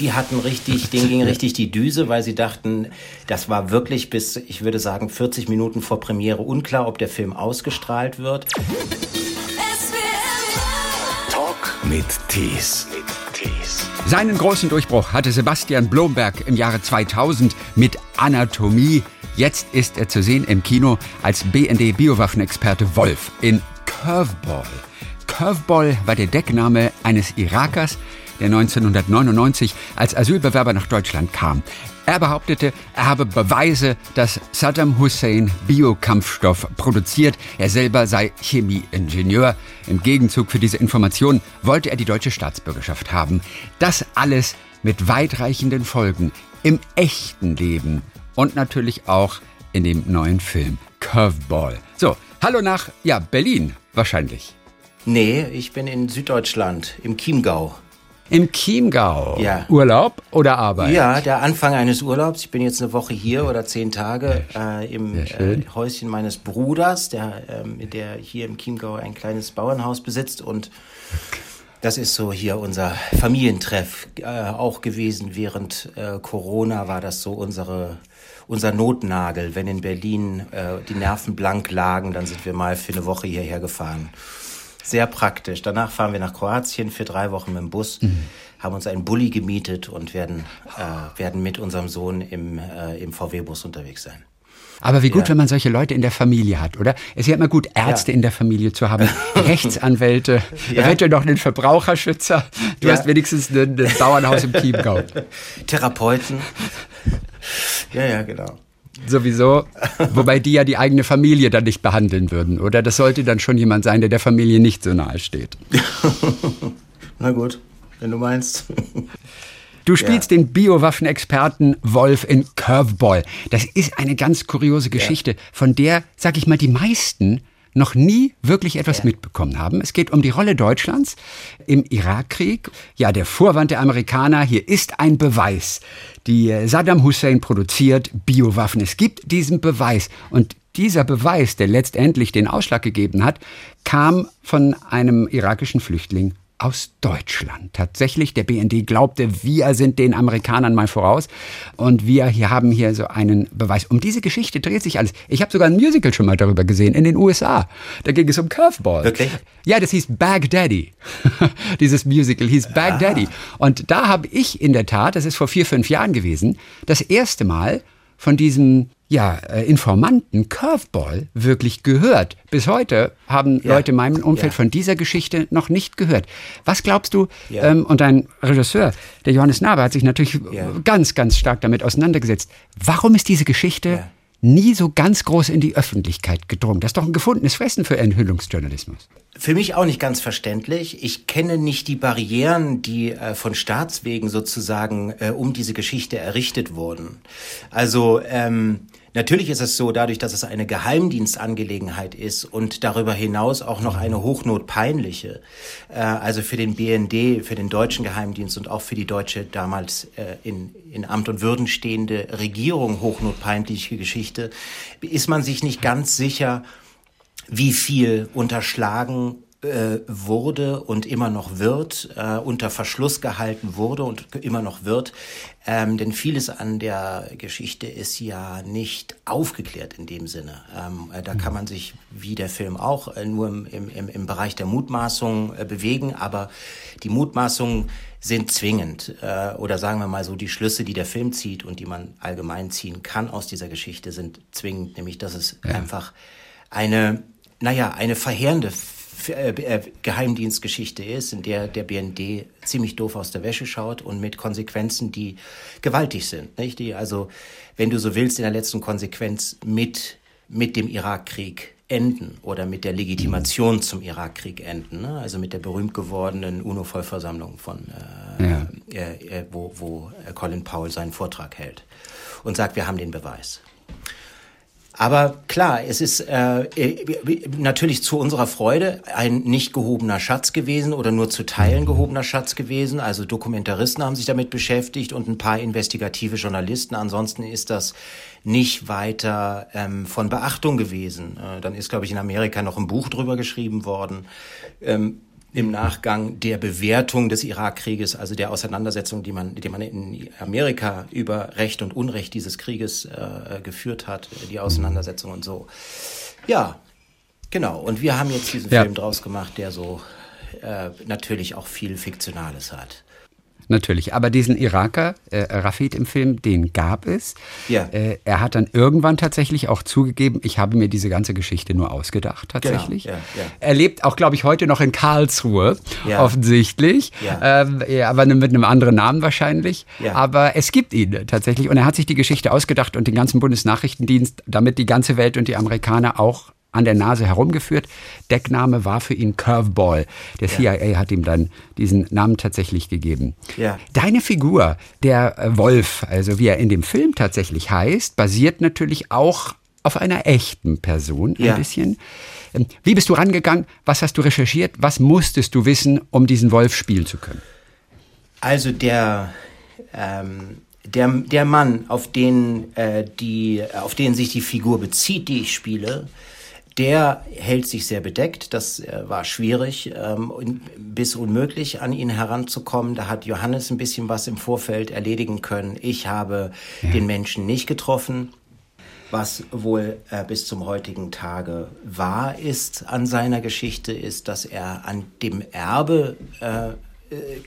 Die hatten richtig, denen ging richtig die Düse, weil sie dachten, das war wirklich bis, ich würde sagen, 40 Minuten vor Premiere unklar, ob der Film ausgestrahlt wird. Talk mit Tees. Seinen großen Durchbruch hatte Sebastian Blomberg im Jahre 2000 mit Anatomie. Jetzt ist er zu sehen im Kino als BND-Biowaffenexperte Wolf in Curveball. Curveball war der Deckname eines Irakers, der 1999 als Asylbewerber nach Deutschland kam. Er behauptete, er habe Beweise, dass Saddam Hussein Biokampfstoff produziert. Er selber sei Chemieingenieur. Im Gegenzug für diese Information wollte er die deutsche Staatsbürgerschaft haben. Das alles mit weitreichenden Folgen im echten Leben und natürlich auch in dem neuen Film Curveball. So, hallo nach, ja, Berlin wahrscheinlich. Nee, ich bin in Süddeutschland, im Chiemgau. Im Chiemgau? Ja. Urlaub oder Arbeit? Ja, der Anfang eines Urlaubs. Ich bin jetzt eine Woche hier oder zehn Tage äh, im äh, Häuschen meines Bruders, der, ähm, der hier im Chiemgau ein kleines Bauernhaus besitzt und das ist so hier unser Familientreff äh, auch gewesen. Während äh, Corona war das so unsere, unser Notnagel. Wenn in Berlin äh, die Nerven blank lagen, dann sind wir mal für eine Woche hierher gefahren. Sehr praktisch. Danach fahren wir nach Kroatien für drei Wochen mit dem Bus, mhm. haben uns einen Bulli gemietet und werden, äh, werden mit unserem Sohn im, äh, im VW-Bus unterwegs sein. Aber wie gut, ja. wenn man solche Leute in der Familie hat, oder? Es ist ja immer gut, Ärzte ja. in der Familie zu haben, Rechtsanwälte, ja. eventuell noch einen Verbraucherschützer. Du hast wenigstens ein, ein Bauernhaus im Chiemgau. Therapeuten. Ja, ja, genau. Sowieso, wobei die ja die eigene Familie dann nicht behandeln würden, oder? Das sollte dann schon jemand sein, der der Familie nicht so nahe steht. Na gut, wenn du meinst. Du spielst ja. den Biowaffenexperten Wolf in Curveball. Das ist eine ganz kuriose Geschichte, ja. von der, sag ich mal, die meisten noch nie wirklich etwas mitbekommen haben. Es geht um die Rolle Deutschlands im Irakkrieg. Ja, der Vorwand der Amerikaner, hier ist ein Beweis. Die äh, Saddam Hussein produziert Biowaffen. Es gibt diesen Beweis. Und dieser Beweis, der letztendlich den Ausschlag gegeben hat, kam von einem irakischen Flüchtling aus Deutschland. Tatsächlich, der BND glaubte, wir sind den Amerikanern mal voraus und wir hier haben hier so einen Beweis. Um diese Geschichte dreht sich alles. Ich habe sogar ein Musical schon mal darüber gesehen in den USA. Da ging es um Curveball. Wirklich? Ja, das hieß Baghdaddy. Dieses Musical hieß Baghdaddy. Ah. Und da habe ich in der Tat, das ist vor vier, fünf Jahren gewesen, das erste Mal von diesem ja, äh, Informanten Curveball wirklich gehört. Bis heute haben ja. Leute in meinem Umfeld ja. von dieser Geschichte noch nicht gehört. Was glaubst du? Ja. Ähm, und dein Regisseur, der Johannes Nabe, hat sich natürlich ganz, ganz stark damit auseinandergesetzt. Warum ist diese Geschichte nie so ganz groß in die Öffentlichkeit gedrungen. Das ist doch ein gefundenes Fressen für Enthüllungsjournalismus. Für mich auch nicht ganz verständlich. Ich kenne nicht die Barrieren, die äh, von Staatswegen sozusagen äh, um diese Geschichte errichtet wurden. Also ähm, Natürlich ist es so, dadurch, dass es eine Geheimdienstangelegenheit ist und darüber hinaus auch noch eine hochnotpeinliche, äh, also für den BND, für den deutschen Geheimdienst und auch für die deutsche damals äh, in, in Amt und Würden stehende Regierung hochnotpeinliche Geschichte, ist man sich nicht ganz sicher, wie viel unterschlagen äh, wurde und immer noch wird, äh, unter Verschluss gehalten wurde und immer noch wird. Ähm, denn vieles an der Geschichte ist ja nicht aufgeklärt in dem Sinne. Ähm, äh, da kann man sich, wie der Film auch, äh, nur im, im, im Bereich der Mutmaßung bewegen, aber die Mutmaßungen sind zwingend. Äh, oder sagen wir mal so, die Schlüsse, die der Film zieht und die man allgemein ziehen kann aus dieser Geschichte, sind zwingend, nämlich dass es ja. einfach eine, naja, eine verheerende Geheimdienstgeschichte ist, in der der BND ziemlich doof aus der Wäsche schaut und mit Konsequenzen, die gewaltig sind. Nicht? Die also, wenn du so willst, in der letzten Konsequenz mit, mit dem Irakkrieg enden oder mit der Legitimation zum Irakkrieg enden. Ne? Also mit der berühmt gewordenen UNO-Vollversammlung von, äh, ja. äh, wo, wo Colin Powell seinen Vortrag hält und sagt, wir haben den Beweis. Aber klar, es ist äh, äh, natürlich zu unserer Freude ein nicht gehobener Schatz gewesen oder nur zu Teilen gehobener Schatz gewesen. Also Dokumentaristen haben sich damit beschäftigt und ein paar investigative Journalisten. Ansonsten ist das nicht weiter ähm, von Beachtung gewesen. Äh, dann ist, glaube ich, in Amerika noch ein Buch drüber geschrieben worden. Ähm, im Nachgang der Bewertung des Irakkrieges, also der Auseinandersetzung, die man, die man in Amerika über Recht und Unrecht dieses Krieges äh, geführt hat, die Auseinandersetzung und so. Ja, genau. Und wir haben jetzt diesen ja. Film draus gemacht, der so äh, natürlich auch viel Fiktionales hat. Natürlich, aber diesen Iraker, äh, Rafid im Film, den gab es. Ja. Äh, er hat dann irgendwann tatsächlich auch zugegeben, ich habe mir diese ganze Geschichte nur ausgedacht, tatsächlich. Genau. Ja, ja. Er lebt auch, glaube ich, heute noch in Karlsruhe, ja. offensichtlich. Ja. Ähm, aber mit einem anderen Namen wahrscheinlich. Ja. Aber es gibt ihn tatsächlich und er hat sich die Geschichte ausgedacht und den ganzen Bundesnachrichtendienst, damit die ganze Welt und die Amerikaner auch an der Nase herumgeführt. Deckname war für ihn Curveball. Der CIA hat ihm dann diesen Namen tatsächlich gegeben. Ja. Deine Figur, der äh, Wolf, also wie er in dem Film tatsächlich heißt, basiert natürlich auch auf einer echten Person ein ja. bisschen. Ähm, wie bist du rangegangen? Was hast du recherchiert? Was musstest du wissen, um diesen Wolf spielen zu können? Also der ähm, der, der Mann, auf den, äh, die, auf den sich die Figur bezieht, die ich spiele, der hält sich sehr bedeckt. Das äh, war schwierig ähm, bis unmöglich, an ihn heranzukommen. Da hat Johannes ein bisschen was im Vorfeld erledigen können. Ich habe ja. den Menschen nicht getroffen. Was wohl äh, bis zum heutigen Tage wahr ist an seiner Geschichte, ist, dass er an dem Erbe äh, äh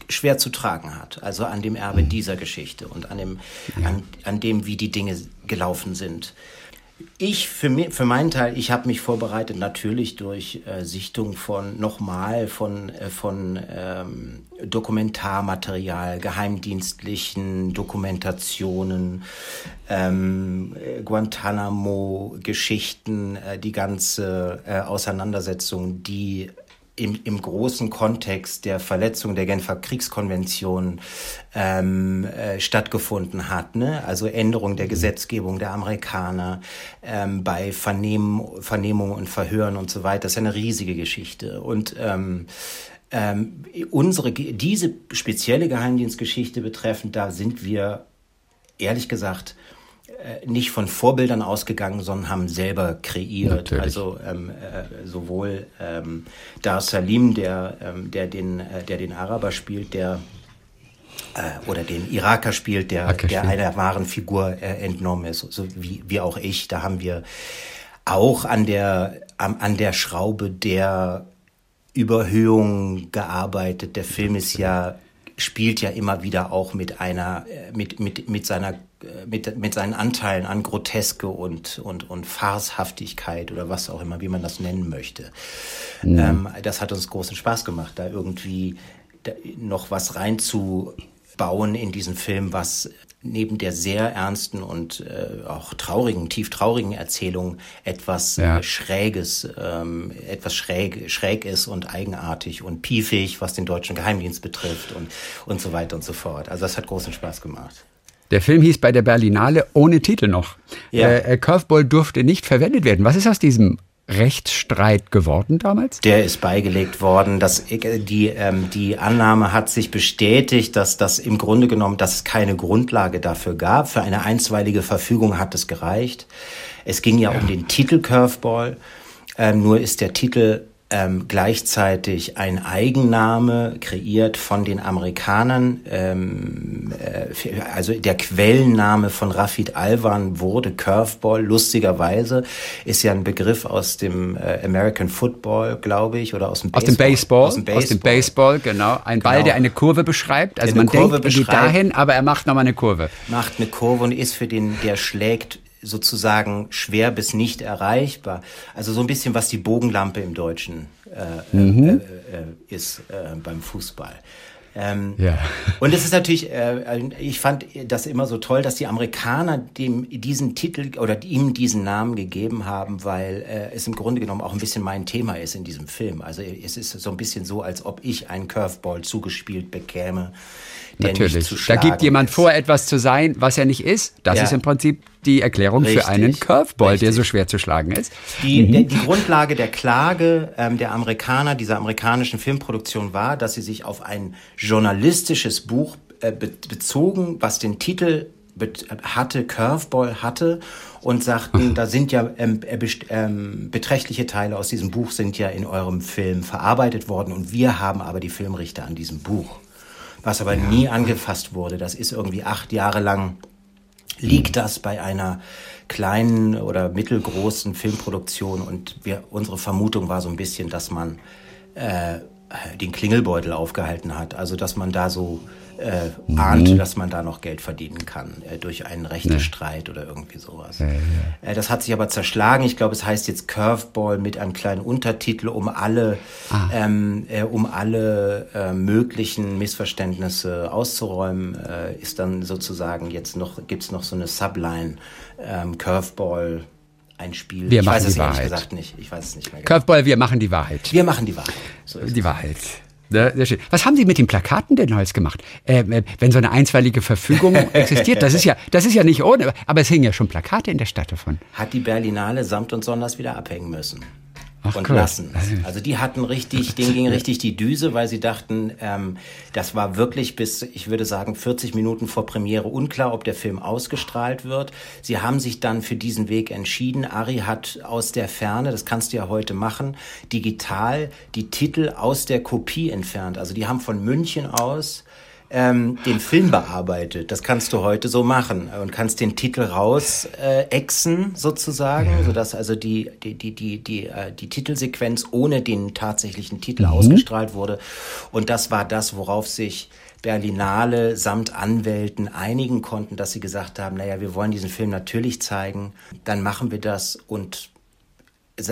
schwer zu tragen hat. Also an dem Erbe mhm. dieser Geschichte und an dem, an, an dem, wie die Dinge gelaufen sind. Ich für, mich, für meinen Teil, ich habe mich vorbereitet natürlich durch äh, Sichtung von nochmal von, äh, von ähm, Dokumentarmaterial, geheimdienstlichen Dokumentationen, ähm, Guantanamo-Geschichten, äh, die ganze äh, Auseinandersetzung, die im, im großen Kontext der Verletzung der Genfer Kriegskonvention ähm, äh, stattgefunden hat. Ne? Also Änderung der Gesetzgebung der Amerikaner ähm, bei Vernehmen, Vernehmungen und Verhören und so weiter. Das ist eine riesige Geschichte. Und ähm, ähm, unsere, diese spezielle Geheimdienstgeschichte betreffend, da sind wir ehrlich gesagt nicht von Vorbildern ausgegangen, sondern haben selber kreiert. Natürlich. Also ähm, äh, sowohl ähm, Dar Salim, der, ähm, der, den, äh, der den Araber spielt, der äh, oder den Iraker spielt, der, der einer wahren Figur äh, entnommen ist, so wie, wie auch ich. Da haben wir auch an der, an, an der Schraube der Überhöhung gearbeitet. Der Film ist ja spielt ja immer wieder auch mit einer, äh, mit, mit, mit seiner, äh, mit, mit seinen Anteilen an Groteske und, und, und Farshaftigkeit oder was auch immer, wie man das nennen möchte. Mhm. Ähm, das hat uns großen Spaß gemacht, da irgendwie noch was reinzubauen in diesen Film, was neben der sehr ernsten und äh, auch traurigen, tief traurigen Erzählung etwas ja. äh, Schräges, ähm, etwas schräg, schräg ist und eigenartig und piefig, was den deutschen Geheimdienst betrifft und, und so weiter und so fort. Also das hat großen Spaß gemacht. Der Film hieß bei der Berlinale ohne Titel noch. Ja. Äh, Curveball durfte nicht verwendet werden. Was ist aus diesem Rechtsstreit geworden damals? Der ist beigelegt worden. Das, die, ähm, die Annahme hat sich bestätigt, dass das im Grunde genommen, dass es keine Grundlage dafür gab. Für eine einstweilige Verfügung hat es gereicht. Es ging ja, ja. um den Titel Curveball. Ähm, nur ist der Titel ähm, gleichzeitig ein Eigenname kreiert von den Amerikanern. Ähm, äh, also der Quellenname von Rafid Alwan wurde Curveball. Lustigerweise ist ja ein Begriff aus dem äh, American Football, glaube ich, oder aus dem Baseball. Aus dem Baseball. Aus dem Baseball, aus dem Baseball genau. Ein Ball, genau. der eine Kurve beschreibt. Also man Kurve denkt, er geht dahin, aber er macht nochmal eine Kurve. Macht eine Kurve und ist für den, der schlägt sozusagen schwer bis nicht erreichbar. Also so ein bisschen, was die Bogenlampe im Deutschen äh, mhm. äh, äh, ist äh, beim Fußball. Ähm, ja. Und es ist natürlich, äh, ich fand das immer so toll, dass die Amerikaner dem diesen Titel oder ihm diesen Namen gegeben haben, weil äh, es im Grunde genommen auch ein bisschen mein Thema ist in diesem Film. Also es ist so ein bisschen so, als ob ich einen Curveball zugespielt bekäme Natürlich. da gibt jemand ist. vor, etwas zu sein, was er nicht ist. Das ja. ist im Prinzip die Erklärung Richtig. für einen Curveball, Richtig. der so schwer zu schlagen ist. Die, mhm. der, die Grundlage der Klage ähm, der Amerikaner, dieser amerikanischen Filmproduktion war, dass sie sich auf ein journalistisches Buch äh, be bezogen, was den Titel hatte, Curveball hatte und sagten, da sind ja ähm, äh, ähm, beträchtliche Teile aus diesem Buch sind ja in eurem Film verarbeitet worden und wir haben aber die Filmrichter an diesem Buch. Was aber nie angefasst wurde. Das ist irgendwie acht Jahre lang liegt das bei einer kleinen oder mittelgroßen Filmproduktion? Und wir, unsere Vermutung war so ein bisschen, dass man äh, den Klingelbeutel aufgehalten hat. Also dass man da so äh, mhm. ahnte, dass man da noch Geld verdienen kann äh, durch einen Rechtestreit ja. oder irgendwie sowas. Ja, ja. Äh, das hat sich aber zerschlagen. Ich glaube, es heißt jetzt Curveball mit einem kleinen Untertitel, um alle, ah. ähm, äh, um alle äh, möglichen Missverständnisse auszuräumen, äh, ist dann sozusagen jetzt noch gibt's noch so eine Subline ähm, Curveball ein Spiel. Wir ich machen weiß es die Wahrheit. gesagt nicht. Ich weiß es nicht mehr. Genau. Curveball, wir machen die Wahrheit. Wir machen die Wahrheit. So die Wahrheit. Sehr schön. Was haben Sie mit den Plakaten denn heute gemacht? Äh, wenn so eine einstweilige Verfügung existiert, das ist ja, das ist ja nicht ohne, aber es hingen ja schon Plakate in der Stadt davon. Hat die Berlinale samt und sonders wieder abhängen müssen. Ach, und cool. lassen. Also die hatten richtig, denen ging richtig die Düse, weil sie dachten, ähm, das war wirklich bis, ich würde sagen, 40 Minuten vor Premiere unklar, ob der Film ausgestrahlt wird. Sie haben sich dann für diesen Weg entschieden. Ari hat aus der Ferne, das kannst du ja heute machen, digital die Titel aus der Kopie entfernt. Also die haben von München aus ähm, den Film bearbeitet. Das kannst du heute so machen und kannst den Titel raus äh, exen sozusagen, ja. sodass also die die die die die, äh, die Titelsequenz ohne den tatsächlichen Titel mhm. ausgestrahlt wurde. Und das war das, worauf sich Berlinale samt Anwälten einigen konnten, dass sie gesagt haben, naja, wir wollen diesen Film natürlich zeigen, dann machen wir das und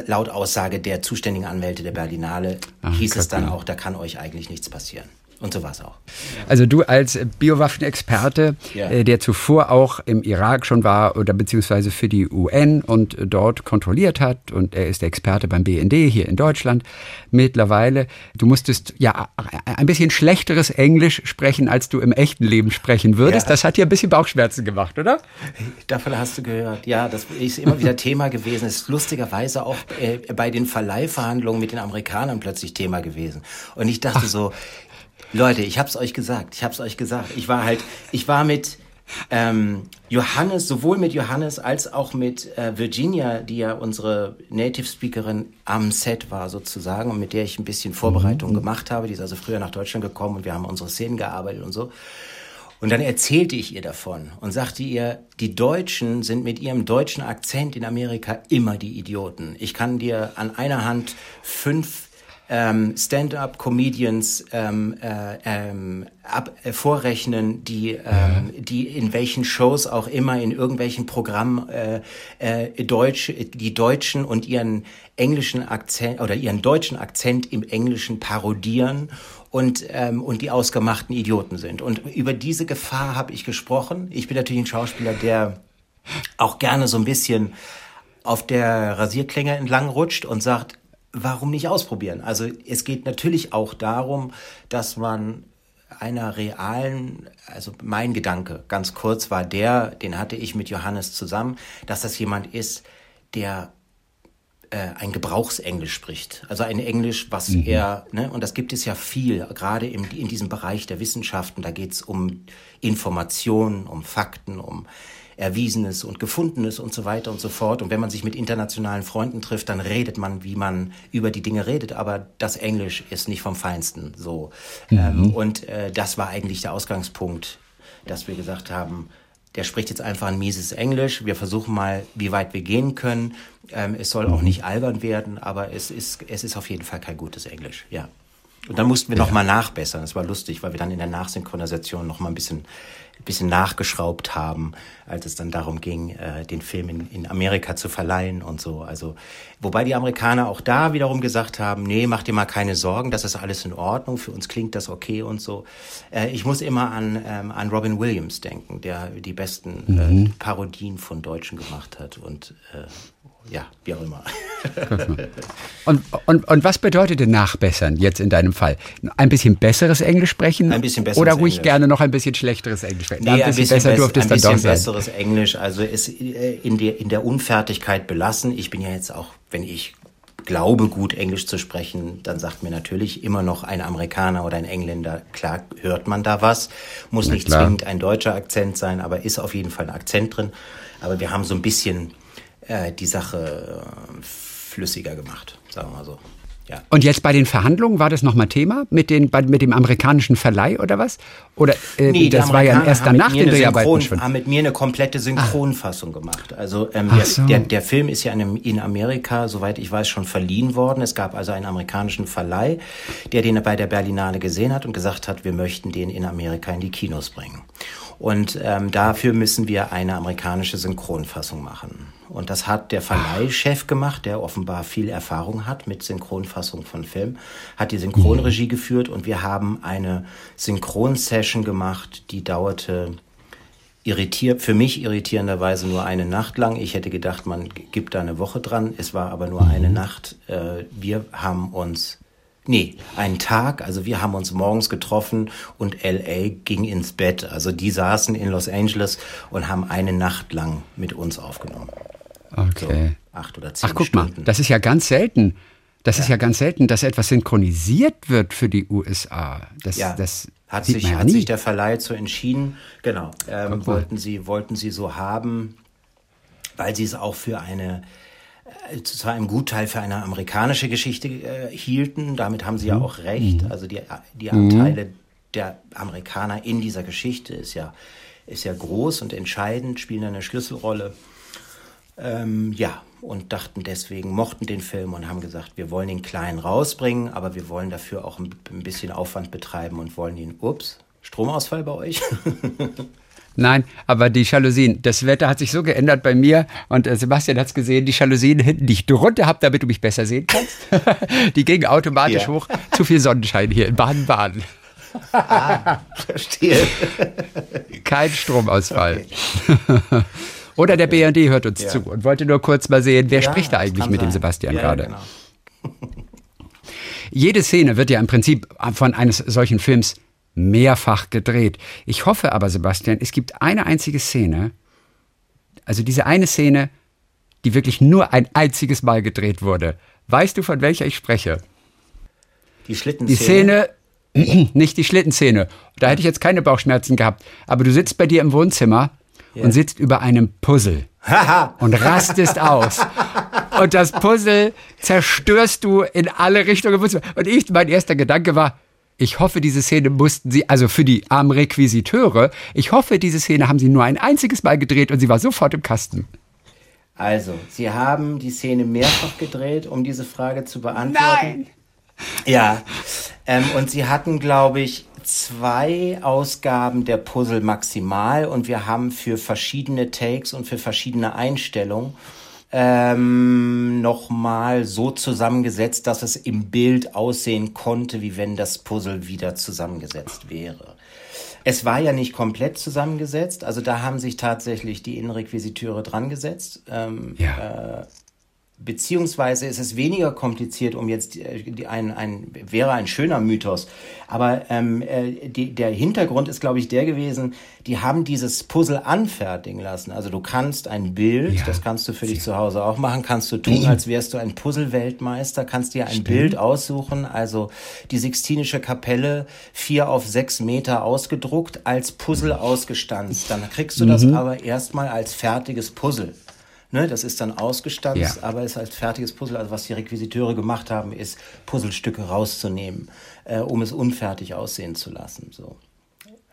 laut Aussage der zuständigen Anwälte der Berlinale Ach, hieß es dann auch, da kann euch eigentlich nichts passieren. Und so war es auch. Also du als Biowaffenexperte, ja. äh, der zuvor auch im Irak schon war oder beziehungsweise für die UN und dort kontrolliert hat und er ist der Experte beim BND hier in Deutschland mittlerweile. Du musstest ja ein bisschen schlechteres Englisch sprechen, als du im echten Leben sprechen würdest. Ja. Das hat dir ein bisschen Bauchschmerzen gemacht, oder? Davon hast du gehört. Ja, das ist immer wieder Thema gewesen. Es ist lustigerweise auch äh, bei den Verleihverhandlungen mit den Amerikanern plötzlich Thema gewesen. Und ich dachte Ach. so, Leute, ich hab's euch gesagt. Ich hab's euch gesagt. Ich war halt, ich war mit ähm, Johannes, sowohl mit Johannes als auch mit äh, Virginia, die ja unsere Native Speakerin am Set war sozusagen und mit der ich ein bisschen Vorbereitung mhm. gemacht habe. Die ist also früher nach Deutschland gekommen und wir haben unsere Szenen gearbeitet und so. Und dann erzählte ich ihr davon und sagte ihr, die Deutschen sind mit ihrem deutschen Akzent in Amerika immer die Idioten. Ich kann dir an einer Hand fünf ähm, Stand-up-Comedians ähm, äh, ähm, ab, äh, vorrechnen, die, ähm, die in welchen Shows auch immer, in irgendwelchen Programmen äh, äh, Deutsch, die Deutschen und ihren englischen Akzent oder ihren deutschen Akzent im Englischen parodieren und, ähm, und die ausgemachten Idioten sind. Und über diese Gefahr habe ich gesprochen. Ich bin natürlich ein Schauspieler, der auch gerne so ein bisschen auf der Rasierklinge entlang rutscht und sagt, warum nicht ausprobieren? Also es geht natürlich auch darum, dass man einer realen, also mein Gedanke ganz kurz war der, den hatte ich mit Johannes zusammen, dass das jemand ist, der äh, ein Gebrauchsenglisch spricht. Also ein Englisch, was mhm. er, ne, und das gibt es ja viel, gerade im, in diesem Bereich der Wissenschaften, da geht es um Informationen, um Fakten, um Erwiesenes und Gefundenes und so weiter und so fort. Und wenn man sich mit internationalen Freunden trifft, dann redet man, wie man über die Dinge redet. Aber das Englisch ist nicht vom Feinsten so. Mhm. Ähm, und äh, das war eigentlich der Ausgangspunkt, dass wir gesagt haben, der spricht jetzt einfach ein mieses Englisch. Wir versuchen mal, wie weit wir gehen können. Ähm, es soll auch mhm. nicht albern werden, aber es ist, es ist auf jeden Fall kein gutes Englisch, ja. Und dann mussten wir ja. nochmal nachbessern. Das war lustig, weil wir dann in der Nachsynchronisation nochmal ein bisschen bisschen nachgeschraubt haben, als es dann darum ging, äh, den Film in, in Amerika zu verleihen und so. Also, wobei die Amerikaner auch da wiederum gesagt haben, nee, mach dir mal keine Sorgen, das ist alles in Ordnung, für uns klingt das okay und so. Äh, ich muss immer an, ähm, an Robin Williams denken, der die besten mhm. äh, Parodien von Deutschen gemacht hat und äh, ja, wie auch immer. und, und, und was bedeutet denn nachbessern jetzt in deinem Fall? Ein bisschen besseres Englisch sprechen? Ein bisschen besseres Oder ruhig Englisch. gerne noch ein bisschen schlechteres Englisch sprechen? Nee, ein bisschen, besser durfte es dann doch sein. Ein bisschen besseres Englisch, also ist äh, in der, in der Unfertigkeit belassen. Ich bin ja jetzt auch, wenn ich glaube gut Englisch zu sprechen, dann sagt mir natürlich immer noch ein Amerikaner oder ein Engländer, klar hört man da was, muss nicht zwingend ein deutscher Akzent sein, aber ist auf jeden Fall ein Akzent drin. Aber wir haben so ein bisschen äh, die Sache äh, flüssiger gemacht, sagen wir mal so. Ja. Und jetzt bei den Verhandlungen war das nochmal Thema mit, den, bei, mit dem amerikanischen Verleih oder was? Oder äh, nee, das war ja erst danach den Dreharbeiten schon. haben mit mir eine komplette Synchronfassung ah. gemacht. Also ähm, der, so. der, der, Film ist ja in, in Amerika, soweit ich weiß, schon verliehen worden. Es gab also einen amerikanischen Verleih, der den bei der Berlinale gesehen hat und gesagt hat, wir möchten den in Amerika in die Kinos bringen. Und ähm, dafür müssen wir eine amerikanische Synchronfassung machen. Und das hat der Verleihchef gemacht, der offenbar viel Erfahrung hat mit Synchronfassung von Film, hat die Synchronregie mhm. geführt und wir haben eine Synchronsession gemacht, die dauerte irritiert, für mich irritierenderweise nur eine Nacht lang. Ich hätte gedacht, man gibt da eine Woche dran. Es war aber nur eine mhm. Nacht. Äh, wir haben uns Nee, einen Tag. Also wir haben uns morgens getroffen und LA ging ins Bett. Also die saßen in Los Angeles und haben eine Nacht lang mit uns aufgenommen. Okay. So acht oder zehn Ach, guck Stunden. mal, das ist ja ganz selten. Das ja. ist ja ganz selten, dass etwas synchronisiert wird für die USA. Das, ja, das hat, sich, ja hat sich der Verleih so entschieden. Genau, ähm, wollten sie wollten sie so haben, weil sie es auch für eine äh, zu einem Gutteil für eine amerikanische Geschichte äh, hielten. Damit haben sie ja mhm. auch recht. Mhm. Also die, die Anteile mhm. der Amerikaner in dieser Geschichte ist ja, ist ja groß und entscheidend, spielen eine Schlüsselrolle. Ähm, ja, und dachten deswegen, mochten den Film und haben gesagt, wir wollen den kleinen rausbringen, aber wir wollen dafür auch ein, ein bisschen Aufwand betreiben und wollen ihn, ups, Stromausfall bei euch? Nein, aber die Jalousien, das Wetter hat sich so geändert bei mir und äh, Sebastian hat es gesehen, die Jalousien hinten, die ich drunter habe, damit du mich besser sehen kannst, die gingen automatisch ja. hoch. Zu viel Sonnenschein hier in Baden-Baden. Ah, verstehe. Kein Stromausfall. Okay. Oder der BND hört uns ja. zu und wollte nur kurz mal sehen, wer ja, spricht da eigentlich mit sein. dem Sebastian ja, gerade. Genau. Jede Szene wird ja im Prinzip von eines solchen Films mehrfach gedreht. Ich hoffe aber, Sebastian, es gibt eine einzige Szene, also diese eine Szene, die wirklich nur ein einziges Mal gedreht wurde. Weißt du, von welcher ich spreche? Die Schlittenszene. Die Szene, nicht die Schlittenszene. Da hätte ich jetzt keine Bauchschmerzen gehabt. Aber du sitzt bei dir im Wohnzimmer yeah. und sitzt über einem Puzzle und rastest aus. Und das Puzzle zerstörst du in alle Richtungen. Und ich, mein erster Gedanke war, ich hoffe, diese Szene mussten sie, also für die armen Requisiteure, ich hoffe, diese Szene haben sie nur ein einziges Mal gedreht und sie war sofort im Kasten. Also, Sie haben die Szene mehrfach gedreht, um diese Frage zu beantworten. Nein! Ja, ähm, und Sie hatten, glaube ich, zwei Ausgaben der Puzzle maximal und wir haben für verschiedene Takes und für verschiedene Einstellungen ähm, nochmal so zusammengesetzt, dass es im Bild aussehen konnte, wie wenn das Puzzle wieder zusammengesetzt wäre. Es war ja nicht komplett zusammengesetzt, also da haben sich tatsächlich die Innenrequisiteure dran gesetzt. Ähm, ja. äh, beziehungsweise ist es weniger kompliziert, um jetzt äh, die, ein, ein wäre ein schöner Mythos, aber ähm, äh, die, der Hintergrund ist, glaube ich, der gewesen, die haben dieses Puzzle anfertigen lassen. Also du kannst ein Bild, ja. das kannst du für dich zu Hause auch machen, kannst du tun, als wärst du ein Puzzle-Weltmeister, kannst dir ein Stimmt. Bild aussuchen, also die Sixtinische Kapelle vier auf sechs Meter ausgedruckt, als Puzzle ausgestanzt. Dann kriegst du das mhm. aber erstmal als fertiges Puzzle. Ne, das ist dann ausgestanzt, ja. aber ist als fertiges Puzzle. Also was die Requisiteure gemacht haben, ist Puzzlestücke rauszunehmen, äh, um es unfertig aussehen zu lassen. So.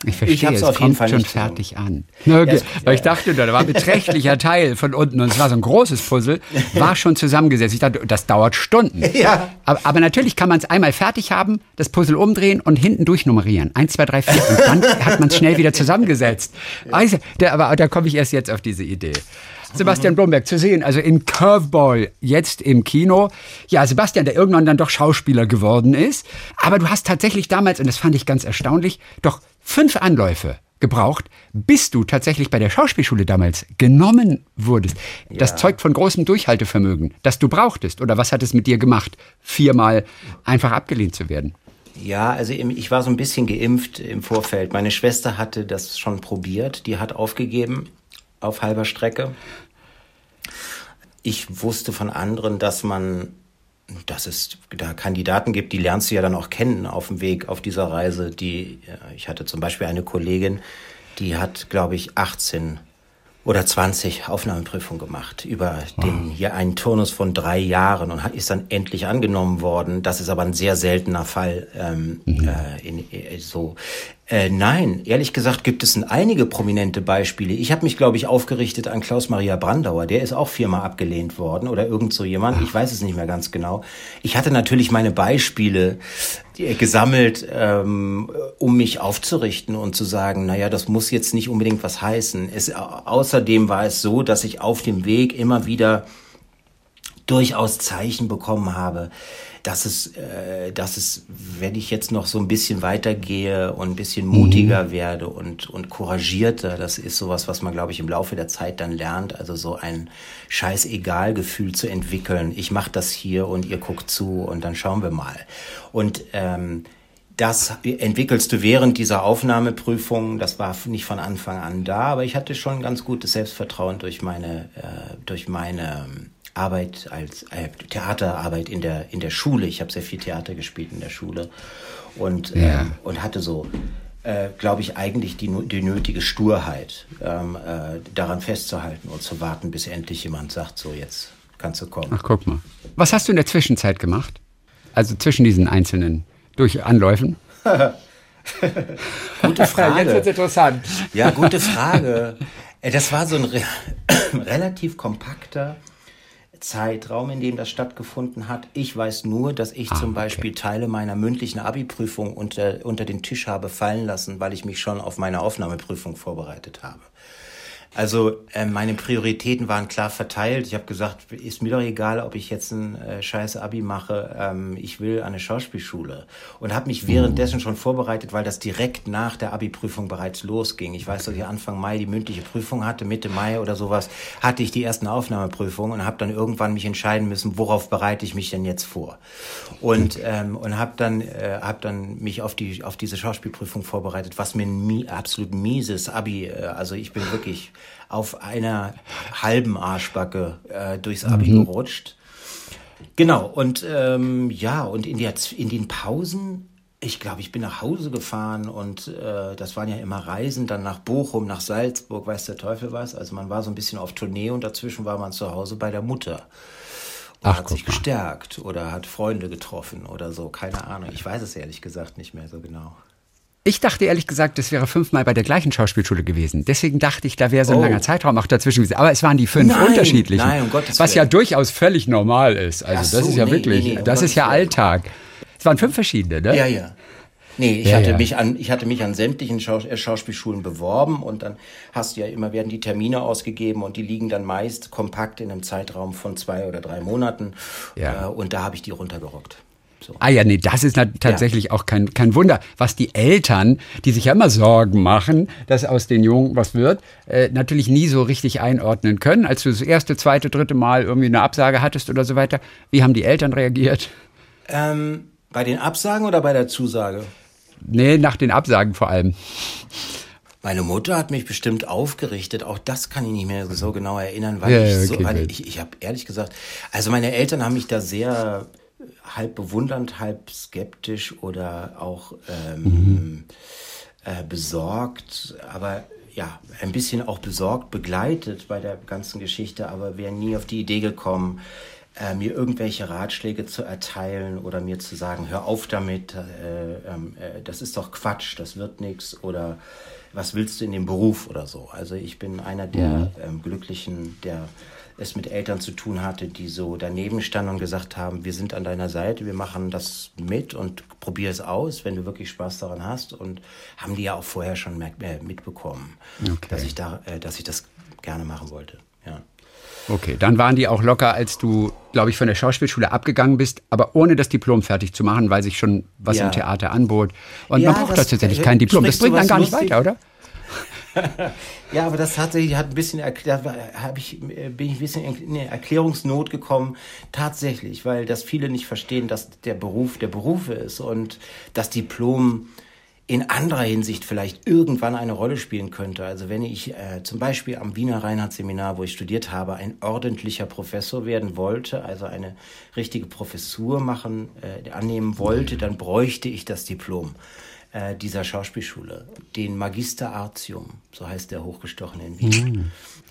Ich verstehe, ich es auf jeden Fall schon fertig an. Okay. Ja, weil ich dachte, da war ein beträchtlicher Teil von unten und es war so ein großes Puzzle, war schon zusammengesetzt. Ich dachte, das dauert Stunden. Ja. Aber, aber natürlich kann man es einmal fertig haben, das Puzzle umdrehen und hinten durchnummerieren. Eins, zwei, drei, vier. Und dann hat man es schnell wieder zusammengesetzt. Also, der, aber da komme ich erst jetzt auf diese Idee. Sebastian Blomberg zu sehen, also in Curveball, jetzt im Kino. Ja, Sebastian, der irgendwann dann doch Schauspieler geworden ist. Aber du hast tatsächlich damals, und das fand ich ganz erstaunlich, doch fünf Anläufe gebraucht, bis du tatsächlich bei der Schauspielschule damals genommen wurdest. Ja. Das zeugt von großem Durchhaltevermögen, das du brauchtest. Oder was hat es mit dir gemacht, viermal einfach abgelehnt zu werden? Ja, also ich war so ein bisschen geimpft im Vorfeld. Meine Schwester hatte das schon probiert, die hat aufgegeben auf halber Strecke. Ich wusste von anderen, dass man dass es da Kandidaten gibt, die lernst du ja dann auch kennen auf dem Weg auf dieser Reise. Die, ich hatte zum Beispiel eine Kollegin, die hat, glaube ich, 18 oder 20 Aufnahmeprüfungen gemacht über den hier einen Turnus von drei Jahren und ist dann endlich angenommen worden. Das ist aber ein sehr seltener Fall. Ähm, mhm. äh, in, äh, so äh, nein, ehrlich gesagt gibt es einige prominente Beispiele. Ich habe mich, glaube ich, aufgerichtet an Klaus-Maria Brandauer. Der ist auch viermal abgelehnt worden oder irgend so jemand. Ich weiß es nicht mehr ganz genau. Ich hatte natürlich meine Beispiele gesammelt, ähm, um mich aufzurichten und zu sagen, naja, das muss jetzt nicht unbedingt was heißen. Es, außerdem war es so, dass ich auf dem Weg immer wieder durchaus Zeichen bekommen habe, dass es, äh, dass es, wenn ich jetzt noch so ein bisschen weitergehe und ein bisschen mutiger mhm. werde und, und couragierter, das ist sowas, was man, glaube ich, im Laufe der Zeit dann lernt, also so ein Scheiß-Egal-Gefühl zu entwickeln. Ich mache das hier und ihr guckt zu und dann schauen wir mal. Und ähm, das entwickelst du während dieser Aufnahmeprüfung. Das war nicht von Anfang an da, aber ich hatte schon ganz gutes Selbstvertrauen durch meine, äh, durch meine Arbeit als äh, Theaterarbeit in der in der Schule. Ich habe sehr viel Theater gespielt in der Schule und ja. ähm, und hatte so äh, glaube ich, eigentlich die, die nötige Sturheit, ähm, äh, daran festzuhalten und zu warten, bis endlich jemand sagt, so jetzt kannst du kommen. Ach, guck mal. Was hast du in der Zwischenzeit gemacht? Also zwischen diesen einzelnen durch Anläufen? gute Frage. Jetzt wird's interessant. Ja, gute Frage. Äh, das war so ein re relativ kompakter Zeitraum, in dem das stattgefunden hat. Ich weiß nur, dass ich ah, zum Beispiel okay. Teile meiner mündlichen Abi-Prüfung unter, unter den Tisch habe fallen lassen, weil ich mich schon auf meine Aufnahmeprüfung vorbereitet habe. Also äh, meine Prioritäten waren klar verteilt. Ich habe gesagt, ist mir doch egal, ob ich jetzt ein äh, scheiß Abi mache. Ähm, ich will eine Schauspielschule und habe mich währenddessen schon vorbereitet, weil das direkt nach der Abi-Prüfung bereits losging. Ich weiß, dass ich Anfang Mai die mündliche Prüfung hatte, Mitte Mai oder sowas hatte ich die ersten Aufnahmeprüfungen und habe dann irgendwann mich entscheiden müssen, worauf bereite ich mich denn jetzt vor. Und ähm, und habe dann äh, hab dann mich auf die auf diese Schauspielprüfung vorbereitet, was mir ein mie absolut mieses Abi. Äh, also ich bin wirklich auf einer halben Arschbacke äh, durchs Abi mhm. gerutscht. Genau, und ähm, ja, und in, der, in den Pausen, ich glaube, ich bin nach Hause gefahren und äh, das waren ja immer Reisen, dann nach Bochum, nach Salzburg, weiß der Teufel was. Also man war so ein bisschen auf Tournee und dazwischen war man zu Hause bei der Mutter. Und Ach, hat sich gestärkt oder hat Freunde getroffen oder so, keine Ahnung. Ich weiß es ehrlich gesagt nicht mehr so genau. Ich dachte ehrlich gesagt, das wäre fünfmal bei der gleichen Schauspielschule gewesen. Deswegen dachte ich, da wäre so ein oh. langer Zeitraum auch dazwischen gewesen. Aber es waren die fünf nein, unterschiedlichen. Nein, um Gottes was ja durchaus völlig normal ist. Also so, das ist ja nee, wirklich, nee, nee, um das Gottes ist ja Alltag. Es waren fünf verschiedene, ne? Ja, ja. Nee, ich ja, hatte ja. mich an, ich hatte mich an sämtlichen Schaus äh, Schauspielschulen beworben und dann hast du ja immer, werden die Termine ausgegeben und die liegen dann meist kompakt in einem Zeitraum von zwei oder drei Monaten. Ja. Äh, und da habe ich die runtergerockt. So. Ah ja, nee, das ist tatsächlich ja. auch kein, kein Wunder. Was die Eltern, die sich ja immer Sorgen machen, dass aus den Jungen was wird, äh, natürlich nie so richtig einordnen können. Als du das erste, zweite, dritte Mal irgendwie eine Absage hattest oder so weiter, wie haben die Eltern reagiert? Ähm, bei den Absagen oder bei der Zusage? Nee, nach den Absagen vor allem. Meine Mutter hat mich bestimmt aufgerichtet. Auch das kann ich nicht mehr so genau erinnern, weil ja, ich so, okay, weil ich, ich habe ehrlich gesagt, also meine Eltern haben mich da sehr halb bewundernd, halb skeptisch oder auch ähm, mhm. äh, besorgt, aber ja, ein bisschen auch besorgt begleitet bei der ganzen Geschichte, aber wäre nie auf die Idee gekommen, äh, mir irgendwelche Ratschläge zu erteilen oder mir zu sagen, hör auf damit, äh, ähm, äh, das ist doch Quatsch, das wird nichts oder was willst du in dem Beruf oder so. Also ich bin einer der mhm. ähm, Glücklichen, der es mit Eltern zu tun hatte, die so daneben standen und gesagt haben, wir sind an deiner Seite, wir machen das mit und probier es aus, wenn du wirklich Spaß daran hast. Und haben die ja auch vorher schon äh, mitbekommen, okay. dass, ich da, äh, dass ich das gerne machen wollte. Ja. Okay, dann waren die auch locker, als du, glaube ich, von der Schauspielschule abgegangen bist, aber ohne das Diplom fertig zu machen, weil sich schon was ja. im Theater anbobot. Und ja, man braucht das, tatsächlich kein Diplom. Das bringt dann gar nicht weiter, oder? Ja, aber das tatsächlich hat ein bisschen da habe ich bin ich ein bisschen in eine Erklärungsnot gekommen tatsächlich, weil das viele nicht verstehen, dass der Beruf der Berufe ist und das Diplom in anderer Hinsicht vielleicht irgendwann eine Rolle spielen könnte. Also wenn ich äh, zum Beispiel am Wiener Reinhardt-Seminar, wo ich studiert habe, ein ordentlicher Professor werden wollte, also eine richtige Professur machen, äh, annehmen wollte, dann bräuchte ich das Diplom äh, dieser Schauspielschule, den Magister Artium, so heißt der hochgestochene in Wien. Mhm.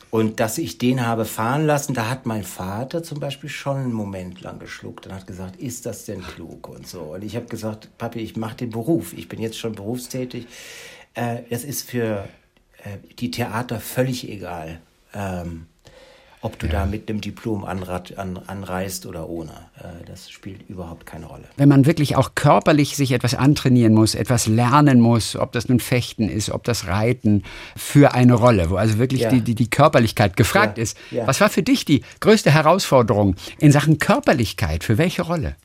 Und dass ich den habe fahren lassen, da hat mein Vater zum Beispiel schon einen Moment lang geschluckt und hat gesagt, ist das denn klug und so. Und ich habe gesagt, Papi, ich mache den Beruf, ich bin jetzt schon berufstätig. Äh, das ist für äh, die Theater völlig egal. Ähm, ob du ja. da mit einem Diplom anrat, an, anreist oder ohne. Äh, das spielt überhaupt keine Rolle. Wenn man wirklich auch körperlich sich etwas antrainieren muss, etwas lernen muss, ob das nun Fechten ist, ob das Reiten, für eine Rolle, wo also wirklich ja. die, die, die Körperlichkeit gefragt ja. ist. Was war für dich die größte Herausforderung in Sachen Körperlichkeit? Für welche Rolle?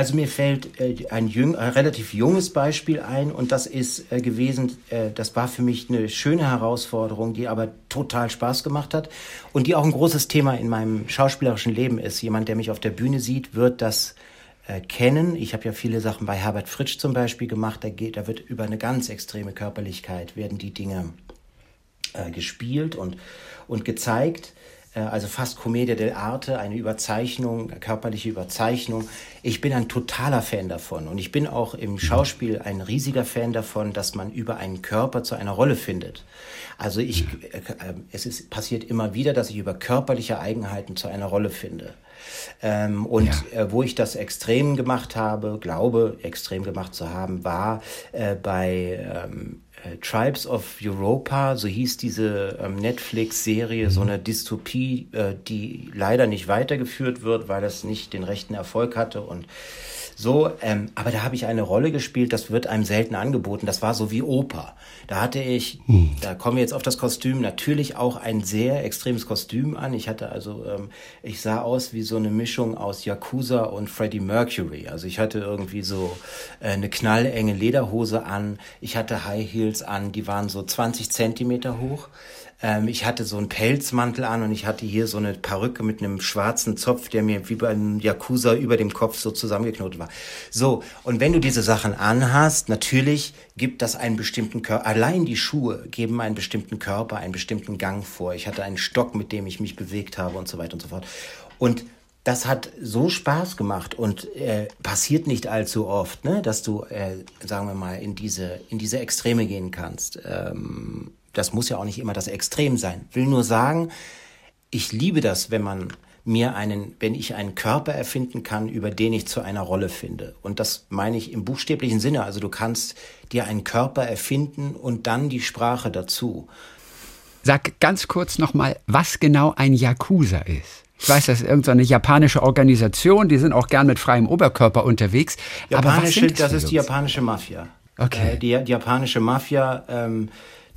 Also mir fällt äh, ein, jüng, ein, relativ junges Beispiel ein und das ist äh, gewesen, äh, das war für mich eine schöne Herausforderung, die aber total Spaß gemacht hat und die auch ein großes Thema in meinem schauspielerischen Leben ist. Jemand, der mich auf der Bühne sieht, wird das äh, kennen. Ich habe ja viele Sachen bei Herbert Fritsch zum Beispiel gemacht. Da, geht, da wird über eine ganz extreme Körperlichkeit werden die Dinge äh, gespielt und, und gezeigt. Äh, also fast Commedia dell'arte, eine Überzeichnung, körperliche Überzeichnung. Ich bin ein totaler Fan davon und ich bin auch im Schauspiel ein riesiger Fan davon, dass man über einen Körper zu einer Rolle findet. Also ich, äh, äh, es ist, passiert immer wieder, dass ich über körperliche Eigenheiten zu einer Rolle finde. Ähm, und ja. äh, wo ich das extrem gemacht habe, glaube, extrem gemacht zu haben, war äh, bei ähm, äh, Tribes of Europa, so hieß diese ähm, Netflix-Serie, mhm. so eine Dystopie, äh, die leider nicht weitergeführt wird, weil es nicht den rechten Erfolg hatte und so, ähm, aber da habe ich eine Rolle gespielt, das wird einem selten angeboten. Das war so wie Oper. Da hatte ich, hm. da kommen wir jetzt auf das Kostüm, natürlich auch ein sehr extremes Kostüm an. Ich hatte also, ähm, ich sah aus wie so eine Mischung aus Yakuza und Freddie Mercury. Also ich hatte irgendwie so äh, eine knallenge Lederhose an. Ich hatte High Heels an, die waren so 20 Zentimeter hoch. Ähm, ich hatte so einen Pelzmantel an und ich hatte hier so eine Perücke mit einem schwarzen Zopf, der mir wie bei einem Yakuza über dem Kopf so zusammengeknotet war. So, und wenn du diese Sachen anhast, natürlich gibt das einen bestimmten Körper, allein die Schuhe geben einen bestimmten Körper, einen bestimmten Gang vor. Ich hatte einen Stock, mit dem ich mich bewegt habe und so weiter und so fort. Und das hat so Spaß gemacht und äh, passiert nicht allzu oft, ne, dass du, äh, sagen wir mal, in diese in diese Extreme gehen kannst. Ähm, das muss ja auch nicht immer das Extrem sein. Will nur sagen, ich liebe das, wenn man mir einen, wenn ich einen Körper erfinden kann, über den ich zu einer Rolle finde. Und das meine ich im buchstäblichen Sinne. Also du kannst dir einen Körper erfinden und dann die Sprache dazu. Sag ganz kurz nochmal, was genau ein Yakuza ist. Ich weiß, das ist irgendeine japanische Organisation, die sind auch gern mit freiem Oberkörper unterwegs. Japanische, aber was sind das, das ist die japanische Mafia. Okay. Äh, die, die, japanische Mafia ähm,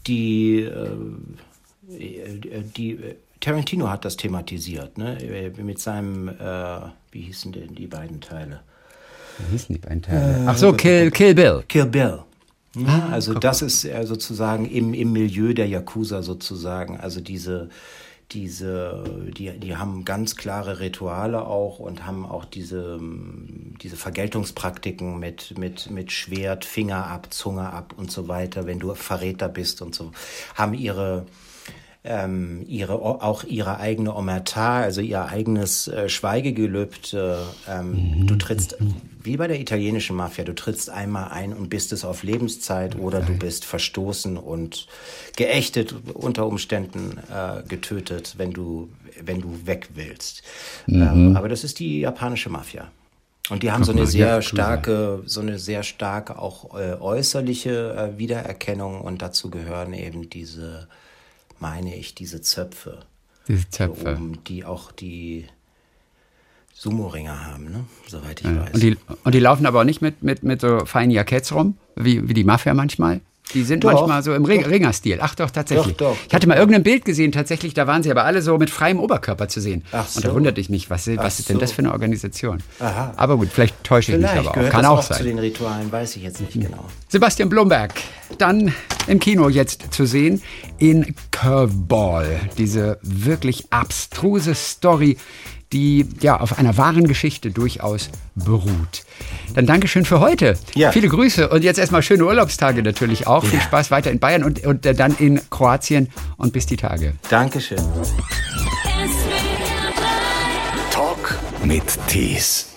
die, äh, die Tarantino hat das thematisiert, ne? Mit seinem, äh, wie hießen denn die beiden Teile? Wie hießen die beiden Teile? Äh, Ach so, Kill, Kill Bill. Kill Bill. Ja, ah, also das ist sozusagen im, im Milieu der Yakuza sozusagen, also diese diese, die, die haben ganz klare Rituale auch und haben auch diese, diese Vergeltungspraktiken mit, mit, mit Schwert, Finger ab, Zunge ab und so weiter, wenn du Verräter bist und so, haben ihre, ähm, ihre, auch ihre eigene Omerta, also ihr eigenes äh, Schweigegelübde. Ähm, mhm. Du trittst, wie bei der italienischen Mafia, du trittst einmal ein und bist es auf Lebenszeit oder du bist verstoßen und geächtet, unter Umständen äh, getötet, wenn du, wenn du weg willst. Mhm. Ähm, aber das ist die japanische Mafia. Und die haben Guck so eine mal, sehr ja, starke, so eine sehr starke auch äh, äußerliche äh, Wiedererkennung und dazu gehören eben diese meine ich, diese Zöpfe. Diese Zöpfe. Oben, die auch die Sumo-Ringer haben, ne? soweit ich ja. weiß. Und die, und die laufen aber auch nicht mit, mit, mit so feinen Jacketts rum, wie, wie die Mafia manchmal? Die sind doch, manchmal so im Ring, Ringerstil. Ach doch, tatsächlich. Doch, doch, ich hatte mal irgendein Bild gesehen, tatsächlich, da waren sie aber alle so mit freiem Oberkörper zu sehen. Ach so. Und da wunderte ich mich, was, was ist denn das für eine Organisation? Aha. Aber gut, vielleicht täusche ich vielleicht mich aber auch. Kann auch sein. zu den Ritualen, weiß ich jetzt nicht genau. Sebastian Blumberg, dann im Kino jetzt zu sehen in Curveball. Diese wirklich abstruse Story, die ja auf einer wahren Geschichte durchaus beruht. Dann Dankeschön für heute. Ja. Viele Grüße und jetzt erstmal schöne Urlaubstage natürlich auch. Ja. Viel Spaß weiter in Bayern und, und dann in Kroatien und bis die Tage. Dankeschön. Talk mit Tees.